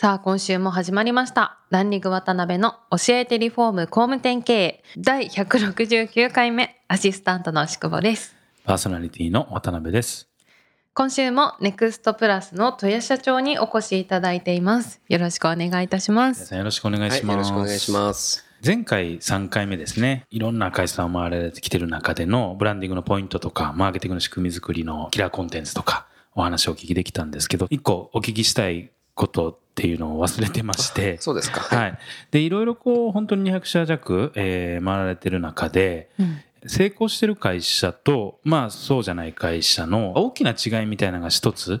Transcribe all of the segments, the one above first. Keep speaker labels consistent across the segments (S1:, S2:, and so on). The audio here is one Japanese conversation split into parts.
S1: さあ今週も始まりましたランリング渡辺の教えてリフォーム工務店経営第169回目アシスタントの宿保です
S2: パーソナリティの渡辺です。
S1: 今週もネクストプラスの豊谷社長にお越しいただいていますよろしくお願いいたします
S2: 皆さんよろしくお願い
S3: はい、
S2: します。
S3: よろしくお願いします。
S2: 前回3回目ですね。いろんな会社さんを回られてきてる中でのブランディングのポイントとか、マーケティングの仕組み作りのキラーコンテンツとか、お話をお聞きできたんですけど、一個お聞きしたいことっていうのを忘れてまして、
S3: そうですか。
S2: はい。で、いろいろこう、本当に200社弱、えー回られてる中で、
S1: うん
S2: 成功してる会社と、まあそうじゃない会社の大きな違いみたいなのが一つ、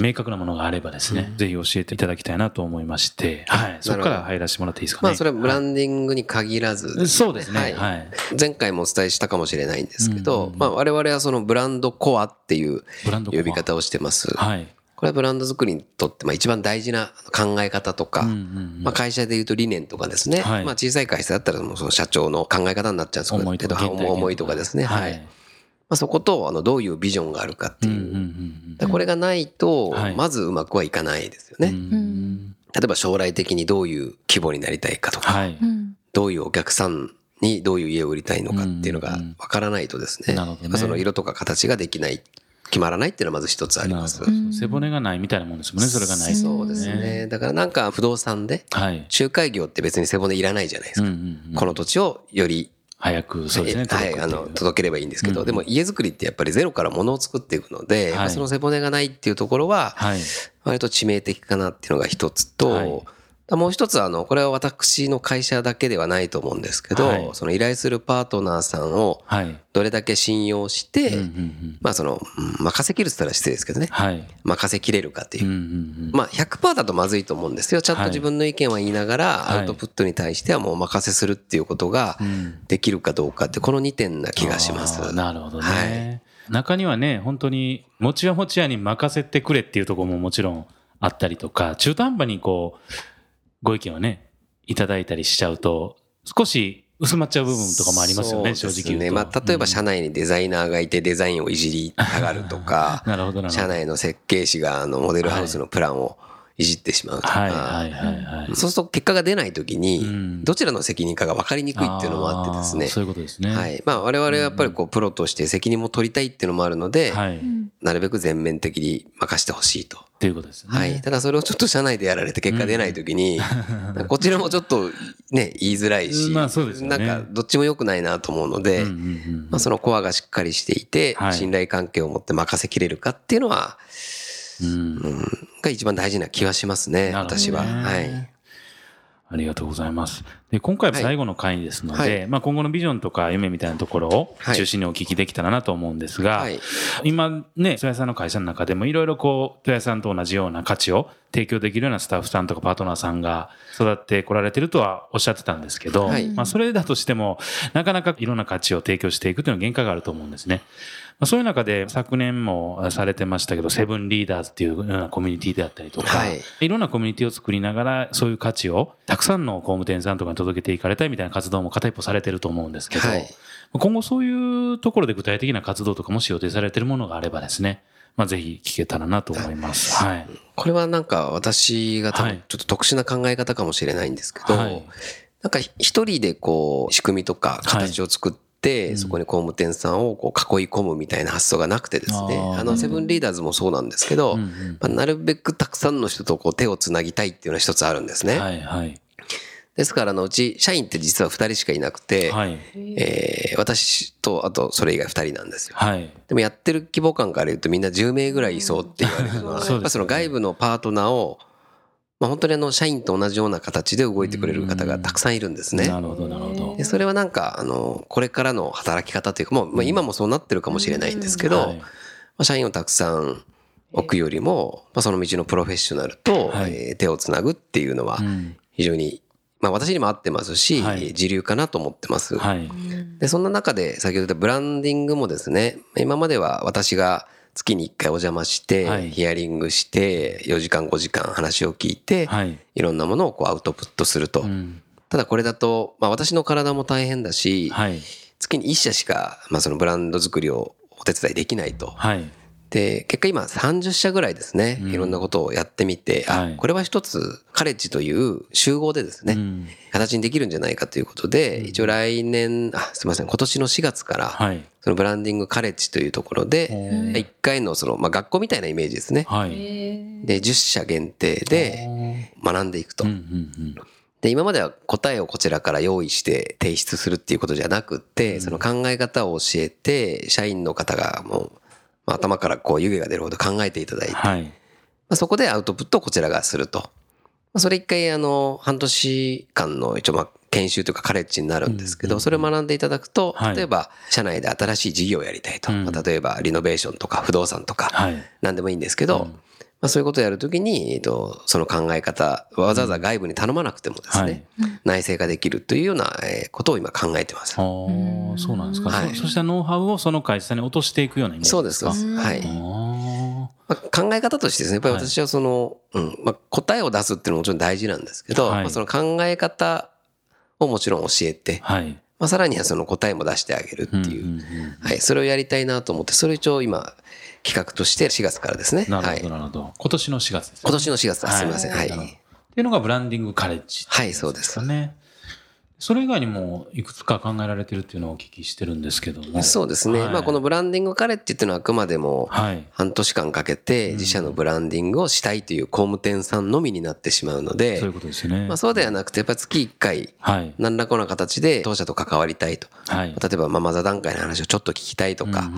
S2: 明確なものがあればですね、ぜひ教えていただきたいなと思いまして、はい。そこから入らせてもらっていいですかね。
S3: まあ、それはブランディングに限らず、
S2: そうですね。
S3: はい
S2: はい。
S3: 前回もお伝えしたかもしれないんですけ
S2: うん
S3: ど
S2: う、ん
S3: まあ、我々はそのブランドコアっていう
S2: ブランドコア
S3: 呼び方をしてます。
S2: はい。
S3: これはブランド作りにとって、まあ、一番大事な考え方とか、まあ、会社でいうと理念とかですね、
S2: はい。
S3: まあ、小さい会社だったらもうその社長の考え方になっちゃうんです
S2: 思い
S3: けど、
S2: とか原体験
S3: 思いとかですね。はい。
S2: はい。
S3: まあ、そこと、あの、どういうビジョンがあるかっていう。
S2: うんうんうん
S3: でこれがないと
S2: はい、
S3: まずうまくはいかないですよね。例えば将来的にどういう規模になりたいかとか、どういうお客さんにどういう家を売りたいのかっていうのが
S2: うんうん
S3: わからないとですね、その色とか形ができない、決まらないっていうのはまず一つあります
S2: 背骨がないみたいなもんですもんね、それがないと
S3: そうですね。だからなんか不動産で、
S2: はい。
S3: 仲介業って別に背骨いらないじゃないですか。
S2: うんうんうん
S3: この土地をより、
S2: 早く、そうですね。
S3: はい、あの、届ければいいんですけど、でも家づくりってやっぱりゼロから物を作っていくので、やっぱその背骨がないっていうところは、
S2: はい。
S3: 割と致命的かなっていうのが一つと、
S2: はい
S3: もう一つはあの、これは私の会社だけではないと思うんですけど、
S2: はい
S3: その依頼するパートナーさんを
S2: はい。
S3: どれだけ信用して、
S2: うんうんうん
S3: まあその、うん任せきるって言ったら失礼ですけどね、
S2: はい。
S3: 任せきれるかっていうう。
S2: んうんうん
S3: まあ100%だとまずいと思うんですよ。ちゃんと自分の意見は言いながら、
S2: はい
S3: アウトプットに対してはもうお任せするっていうことが
S2: うん
S3: できるかどうかって、この2点な気がします。
S2: なるほど
S3: は
S2: ね。中にはね、本当に、持ちは持ち屋に任せてくれっていうところももちろんあったりとか、中途半端にこう、ご意見をね、いただいたりしちゃうと、少し薄まっちゃう部分とかもありますよね、正
S3: そうです
S2: 直言うと。
S3: まあ、例えば社
S2: 内、
S3: 内にデザイナーがいてデザインをいじりたがるとか、
S2: なるほど。
S3: 社内の設計士があのモデルハウスのプランをいじってしまうとか、
S2: はいはいはいはい。
S3: そうすると結果が出ないときに
S2: うん、
S3: どちらの責任かが分かりにくいっていうのもあってですね。
S2: そういうことですね。
S3: はい。まあ我々はやっぱりこうプロとして責任も取りたいっていうのもあるので、
S2: はい。っ
S3: なるべく全面的に任せてほしいと。
S2: ていうことですね。
S3: はい。ただそれをちょっと社内でやられて結果出ないときに、こちらもちょっとね、言いづらいし、
S2: まあそうですよね
S3: なんかどっちも良くないなと思うので、
S2: うんうんうん
S3: まあそのコアがしっかりしていて
S2: はい、
S3: 信頼関係を持って任せきれるかっていうのは、
S2: うん
S3: うん、が一番大事な気はしますね、
S2: ね
S3: 私は。はい。
S2: ありがとうございます。で、今回は最後の回ですので、
S3: はい。
S2: まあ今後のビジョンとか夢みたいなところを
S3: はい。
S2: 中心にお聞きできたらなと思うんですが、
S3: はい。
S2: 今ね、豊谷さんの会社の中でもいろいろこう、豊谷さんと同じような価値を提供できるようなスタッフさんとかパートナーさんが育ってこられてるとはおっしゃってたんですけど、
S3: はい。
S2: まあそれだとしても、なかなかいろんな価値を提供していくというのは限界があると思うんですね。まあ、そういう中で昨年もされてましたけど、セブンリーダーズっていうようなコミュニティであったりとか、
S3: はい。
S2: いろんなコミュニティを作りながら、そういう価値をたくさんの工務店さんとかに届けていかれたいみたいな活動も片一方されてると思うんですけど、
S3: はい。
S2: 今後そういうところで具体的な活動とかもし予定されてるものがあればですね、まあ、ぜひ聞けたらなと思います。はい。
S3: これはなんか私が多
S2: はい。
S3: 分ちょっと特殊な考え方かもしれないんですけど、
S2: はい。
S3: なんか一人でこう仕組みとか形を作って、そこに工務店さんをこう囲い込むみたいな発想がなくてですね、
S2: あ
S3: のセブンリーダーズもそうなんですけど、まあ、なるべくたくさんの人とこう手をつなぎたいっていうのは一つあるんですね。
S2: はいはい。
S3: ですからあのうち社員って実は二人しかいなくて、
S2: はい。
S3: えー私とあとそれ以外二人なんですよ。
S2: はい。
S3: でもやってる規模感から言うとみんな10名ぐらいいそうって言われるのは、
S2: ね
S3: やっぱその外部のパートナーを、まあ本当にあの社員と同じような形で動いてくれる方がたくさんいるんですね。
S2: なるほど、なるほど
S3: で。それはなんか、あの、これからの働き方というか、もう、まあ今もそうなってるかもしれないんですけど、
S2: はい
S3: まあ社員をたくさん置くよりも、まあ、その道のプロフェッショナルと、
S2: はい
S3: えー手をつなぐっていうのは
S2: うん
S3: 非常に、まあ、私にも合ってますし、
S2: はい
S3: 自流かなと思ってます。
S2: はい。
S3: でそんな中で先ほど言ったブランディングもですね今までは私が月に1回お邪魔して、
S2: はい
S3: ヒアリングして4時間5時間話を聞いて、
S2: はい。
S3: いろんなものをこうアウトプットすると。
S2: うん
S3: ただこれだと、まあ、私の体も大変だし、
S2: はい。
S3: 月に1社しか、まあ、そのブランド作りをお手伝いできないと。
S2: はい。
S3: で結果今30社ぐらいですね、
S2: うん。
S3: いろんなことをやってみて、
S2: はい。
S3: あこれは一つカレッジという集合でですね、
S2: うん。
S3: 形にできるんじゃないかということで、一応来年あすみません今年の4月から、
S2: はい。
S3: そのブランディングカレッジというところで、
S2: ー
S3: 1回のその、まあ、学校みたいなイメージですね。
S2: はい。
S3: で10社限定で学んでいくと。
S2: うん。うん
S3: で今までは答えをこちらから用意して提出するっていうことじゃなくって、その考え方を教えて社員の方がもう、まあ、頭からこう湯気が出るほど考えていただいて、
S2: うん。はい。
S3: まあ、そこでアウトプットをこちらがすると。まあ、それ一回あの半年間の一応まあ研修というかカレッジになるんですけど、それを学んでいただくと
S2: はい、
S3: 例えば社内で新しい事業をやりたいと。例えばリノベーションとか不動産とか
S2: はい。
S3: 何でもいいんですけど、
S2: うん
S3: まあ、そういうことをやるときに、えっと、その考え方、わざわざ外部に頼まなくてもですね、内製化できるというようなえーことを今考えてます。
S2: ああ、そうなんですか。
S3: はい
S2: そそしたノウハウをその会社に落としていくようなイメージ
S3: そうです、そう
S2: か
S3: です。はい。
S2: あ
S3: まあ、考え方としてですね、やっぱり私はその、うん、まあ、答えを出すっていうのももちろん大事なんですけど、
S2: はい
S3: まあ、その考え方をもちろん教えて、
S2: あはい。
S3: まあ、さらにはその答えも出してあげるっていう、
S2: んんん
S3: はい、それをやりたいなと思って、それを一応今、企画として4月からですね。はい
S2: なるほど、。なるほど。今年の4月ですね。
S3: 今年の4月です。すみません。はい。
S2: っていうのがブランディングカレッジ。
S3: はいそうです
S2: かね。それ以外にもいくつか考えられてるっていうのをお聞きしてるんですけども。
S3: そうですね。
S2: はい
S3: まあ、このブランディングカレッジっていうのはあくまでも、
S2: はい。
S3: 半年間かけて自社のブランディングをしたいという工務店さんのみになってしまうので
S2: そういう、ことですよね。
S3: まあ、そうではなくて、やっぱり月1回、
S2: はい。
S3: 何らかの形で当社と関わりたいと。
S2: はい。
S3: 例えば、まあ、マザー段階の話をちょっと聞きたいとか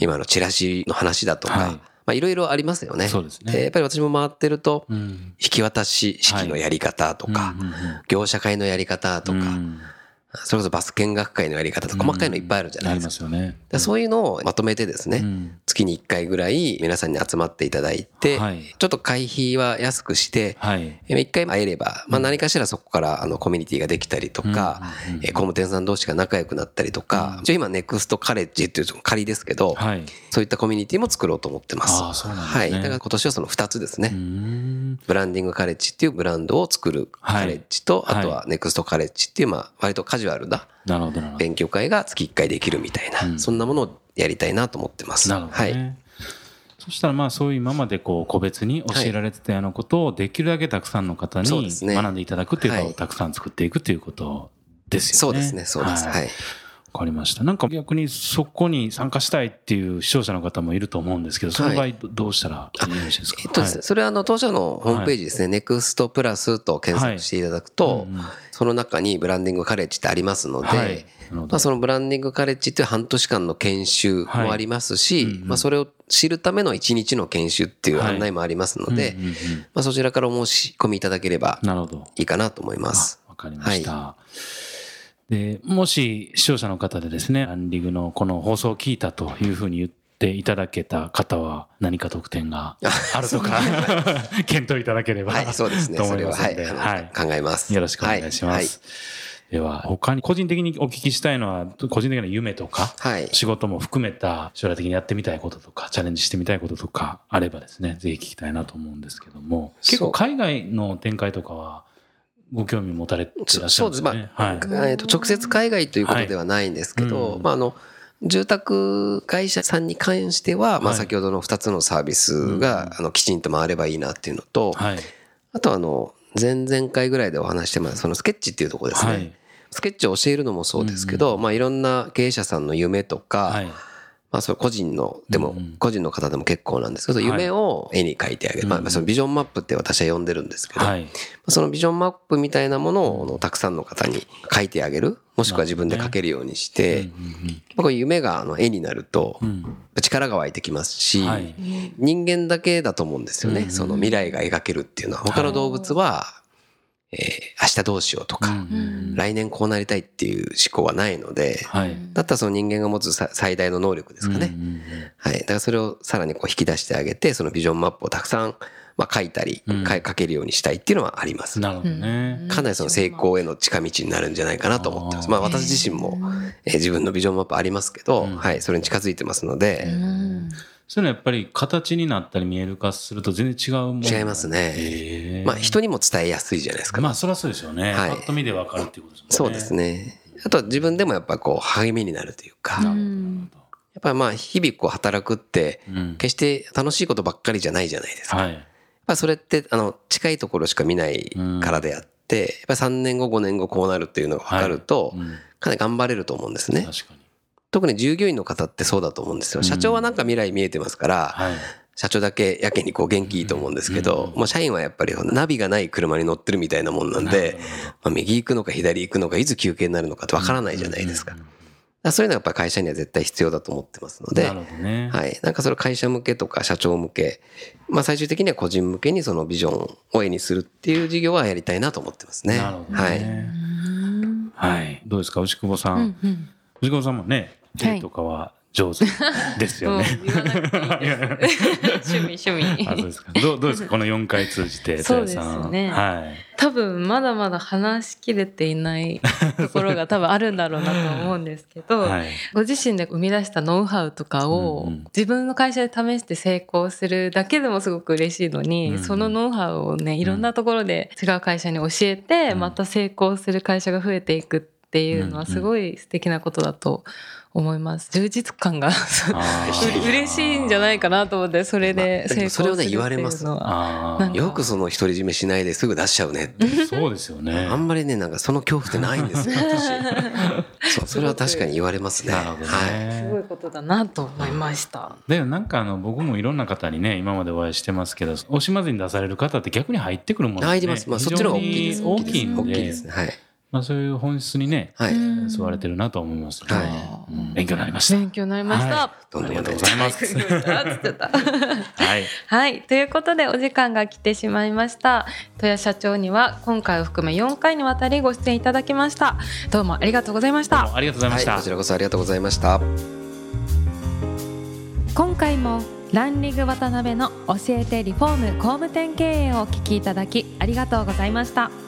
S3: 今のチラシの話だと
S2: はい
S3: か、まあ、いろいろありますよね。
S2: そうですね
S3: やっぱり私も回ってると、
S2: うん。
S3: 引き渡し式のやり方とか業者会のやり方とか、
S2: うん
S3: それこそバス見学会のやり方とか、細かいのいっぱいあるじゃな
S2: あり
S3: いでか。
S2: ますすよね。
S3: でそういうのをまとめてですね、
S2: うん
S3: 月に1回ぐらい皆さんに集まっていただいて、
S2: はい
S3: ちょっと会費は安くして、
S2: はい。
S3: え一回会えれば、まあ何かしらそこからあのコミュニティができたりとか、
S2: うんうんうん
S3: え工務店さん同士が仲良くなったりとか、一応今ネクストカレッジっていう仮ですけど、
S2: はい。
S3: そういったコミュニティも作ろうと思ってます。
S2: ああそうなんですね
S3: はい。だから今年はその2つですね。ブランディングカレッジっていうブランドを作るカレッジと、
S2: はい
S3: あとはネクストカレッジっていう、まあ割とカジュアルな。勉強会が月1回できるみたいな、
S2: うん
S3: そんなものをやりたいなと思ってます。
S2: なるほど
S3: はい。
S2: ね。そしたらまあそういう今までこう個別に教えられてたようなことをできるだけたくさんの方に学んでいただくっていうか
S3: はい
S2: をたくさん作っていくっていうことですよね。
S3: そうですね、そうです。はい。
S2: わかりました。なんか逆にそこに参加したいっていう視聴者の方もいると思うんですけど、その場合どどうしたらよろしいですか？
S3: えっとですね、それはあの当社のホームページですね、ネクストプラスと検索していただくと、
S2: うんうん
S3: その中にブランディングカレッジってありますので、まあ、そのブランディングカレッジっていう半年間の研修もありますし、
S2: はいうんうん。
S3: まあ、それを知るための1日の研修っていう案内もありますので、
S2: うんうんうん
S3: まあ、そちらからお申し込みいただければ。いいかなと思います。
S2: あわかりました。で、もし視聴者の方でですね、アンリグのこの放送を聞いたというふうに言っていただけた方は何か特典が あるとか、検討いただければ、
S3: はい、そうですね。
S2: と思いますはい。
S3: 考えます。
S2: よろしくお願いします。では、他に個人的にお聞きしたいのは、個人的な夢とか、
S3: はい。はい。
S2: 仕事も含めた将来的にやってみたいこととか、チャレンジしてみたいこととかあればですね、ぜひ聞きたいなと思うんですけども、結構海外の展開とかはご興味持たれてらっしゃるんです
S3: そうです。ま
S2: ね。
S3: あ、
S2: はい。
S3: えっと、直接海外ということではないんですけど、
S2: はいうん
S3: まあ、あの、住宅会社さんに関しては、まあ、
S2: はい
S3: 先ほどの2つのサービスが、あの、きちんと回ればいいなっていうのと、
S2: はい。
S3: あとあの、前々回ぐらいでお話してます、そのスケッチっていうところですね。
S2: はい。
S3: スケッチを教えるのもそうですけど、まあいろんな経営者さんの夢とか、
S2: はい。
S3: まあそれ個人の、でも個人の方でも結構なんですけど、
S2: はい
S3: 夢を絵に描いてあげる。まあそのビジョンマップって私は呼んでるんですけど、
S2: はい。
S3: そのビジョンマップみたいなものをあのたくさんの方に描いてあげる。もしくは自分で描けるようにして、
S2: うん
S3: まあこういう夢があの絵になると力が湧いてきますし、
S2: はい。
S3: 人間だけだと思うんですよね。その未来が描けるっていうのは。他の動物はえー明日どうしようとか、
S2: うん
S3: 来年こうなりたいっていう思考はないので、
S2: はい。
S3: だったらその人間が持つさ最大の能力ですかね。
S2: うんうんうん
S3: はい。だからそれをさらにこう引き出してあげて、そのビジョンマップをたくさん、まあ、書いたり、
S2: うん
S3: か書けるようにしたいっていうのはあります。
S2: なるほどね。
S3: かなりその成功への近道になるんじゃないかなと思ってます。まあ私自身も、えー自分のビジョンマップありますけど、
S2: うん
S3: はい、それに近づいてますので、
S1: うん
S2: そういうのはやっぱり形になったり見える化すると全然違うもん
S3: 違いますね
S2: へー
S3: まあ人にも伝えやすいじゃないですか。
S2: まあそりゃそうですよね。
S3: はい
S2: パッと見でわかるっていうことですもんね。
S3: そうですね。あとは自分でもやっぱこう励みになるというか、やっ
S1: うん
S3: ぱりまあ日々こう働くって、
S2: うん。
S3: 決して楽しいことばっかりじゃないじゃないですか。やっ
S2: はい。
S3: ぱそれってあの近いところしか見ないからであって、やっぱり3年後5年後こうなるっていうのが分かると、
S2: うん
S3: かなり頑張れると思うんですね。
S2: 確かに。
S3: 特に従業員の方ってそうだと思うんですよ。社長はなんか未来見えてますから、
S2: はい。
S3: 社長だけやけにこう元気いいと思うんですけど、
S2: うん
S3: まあ社員はやっぱりナビがない車に乗ってるみたいなもんなんで、まあ右行くのか左行くのかいつ休憩になるのかってわからないじゃないですか。そういうのはやっぱり会社には絶対必要だと思ってますので
S2: な、るほどね。
S3: はい。なんかそれ会社向けとか社長向け、まあ最終的には個人向けにそのビジョンを絵にするっていう事業はやりたいなと思ってますね。
S2: なるほどね。
S3: はい。
S2: はい。どうですか、牛久保さん。
S1: うん
S2: 牛久保さんもね、
S1: はい。
S2: 絵とかは上手ですよね。
S1: 趣味趣味。
S2: あそうですか。どうどうですか？この4回通じて
S1: そうですね。
S2: はい。
S1: 多分まだまだ話しきれていないところが多分あるんだろうなと思うんですけど、
S2: はい。
S1: ご自身で生み出したノウハウとかを自分の会社で試して成功するだけでもすごく嬉しいのに、
S2: うん。
S1: そのノウハウをねいろんなところで違う会社に教えて、
S2: うん。
S1: また成功する会社が増えていくっていうのはすごい素敵なことだと思います充実感が 嬉しいんじゃないかなと思ってそれで成功するっていうのは、
S3: まあそれをね言われますよくその独り占めしないですぐ出しちゃうねって。
S2: そうですよね
S3: あんまりね、なんかその恐怖ってないんですよ、私。そう、それは確かに言われますね。
S2: なるほど
S3: はい。
S1: すご
S2: ね
S1: いことだなと思いました。
S2: でもなんかあの僕もいろんな方にね今までお会いしてますけど惜しまずに出される方って逆に入ってくるもの
S3: 入ります。まあそっちの方が大きいです。
S2: 大きいんで
S3: 大きいですね。はい。
S2: まあ、そういう本質にね
S3: はい。
S1: うん
S2: 吸われてるなと思いますね、
S3: はい
S2: うん勉強になりました
S1: 勉強になりました。
S2: は
S3: どんどん
S2: ありがとうございます はい
S1: はい。ということで、お時間が来てしまいました。戸谷社長には、今回を含め4回にわたりご出演いただきました。どうもありがとうございました。
S2: どうもありがとうございま
S3: はい。
S2: した、
S3: こちらこそありがとうございました。
S1: 今回も、ランリング渡辺の教えてリフォーム工務店経営をお聞きいただき、ありがとうございました。